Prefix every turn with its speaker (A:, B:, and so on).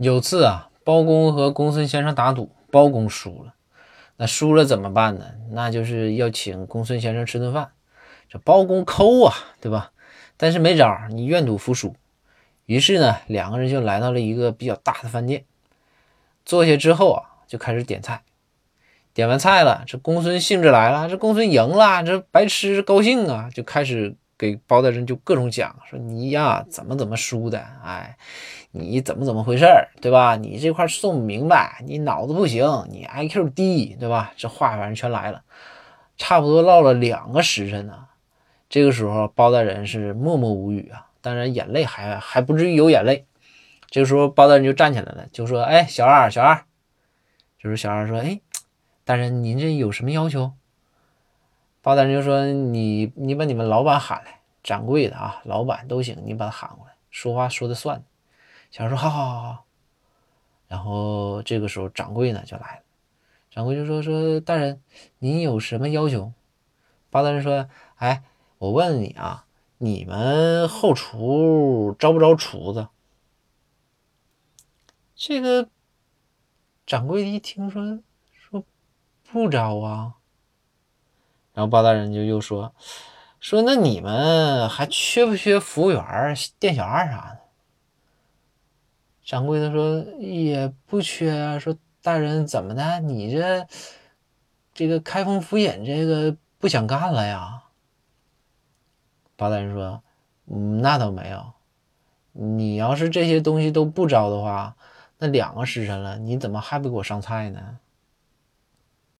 A: 有次啊，包公和公孙先生打赌，包公输了。那输了怎么办呢？那就是要请公孙先生吃顿饭。这包公抠啊，对吧？但是没招，你愿赌服输。于是呢，两个人就来到了一个比较大的饭店。坐下之后啊，就开始点菜。点完菜了，这公孙兴致来了，这公孙赢了，这白痴高兴啊，就开始给包大人就各种讲，说你呀怎么怎么输的，哎，你怎么怎么回事儿，对吧？你这块算不明白，你脑子不行，你 IQ 低，对吧？这话反正全来了，差不多唠了两个时辰呢。这个时候，包大人是默默无语啊，当然眼泪还还不至于有眼泪。这时候，包大人就站起来了，就说：“哎，小二，小二。”就是小二说：“哎。”大人，您这有什么要求？包大人就说：“你你把你们老板喊来，掌柜的啊，老板都行，你把他喊过来，说话说的算。”小孩说：“好好好好。”然后这个时候掌柜呢就来了，掌柜就说：“说大人，您有什么要求？”包大人说：“哎，我问你啊，你们后厨招不招厨子？”这个掌柜一听说说。不招啊，然后包大人就又说说那你们还缺不缺服务员、店小二啥的？掌柜的说也不缺啊。说大人怎么的？你这这个开封府尹这个不想干了呀？包大人说嗯，那倒没有。你要是这些东西都不招的话，那两个时辰了，你怎么还不给我上菜呢？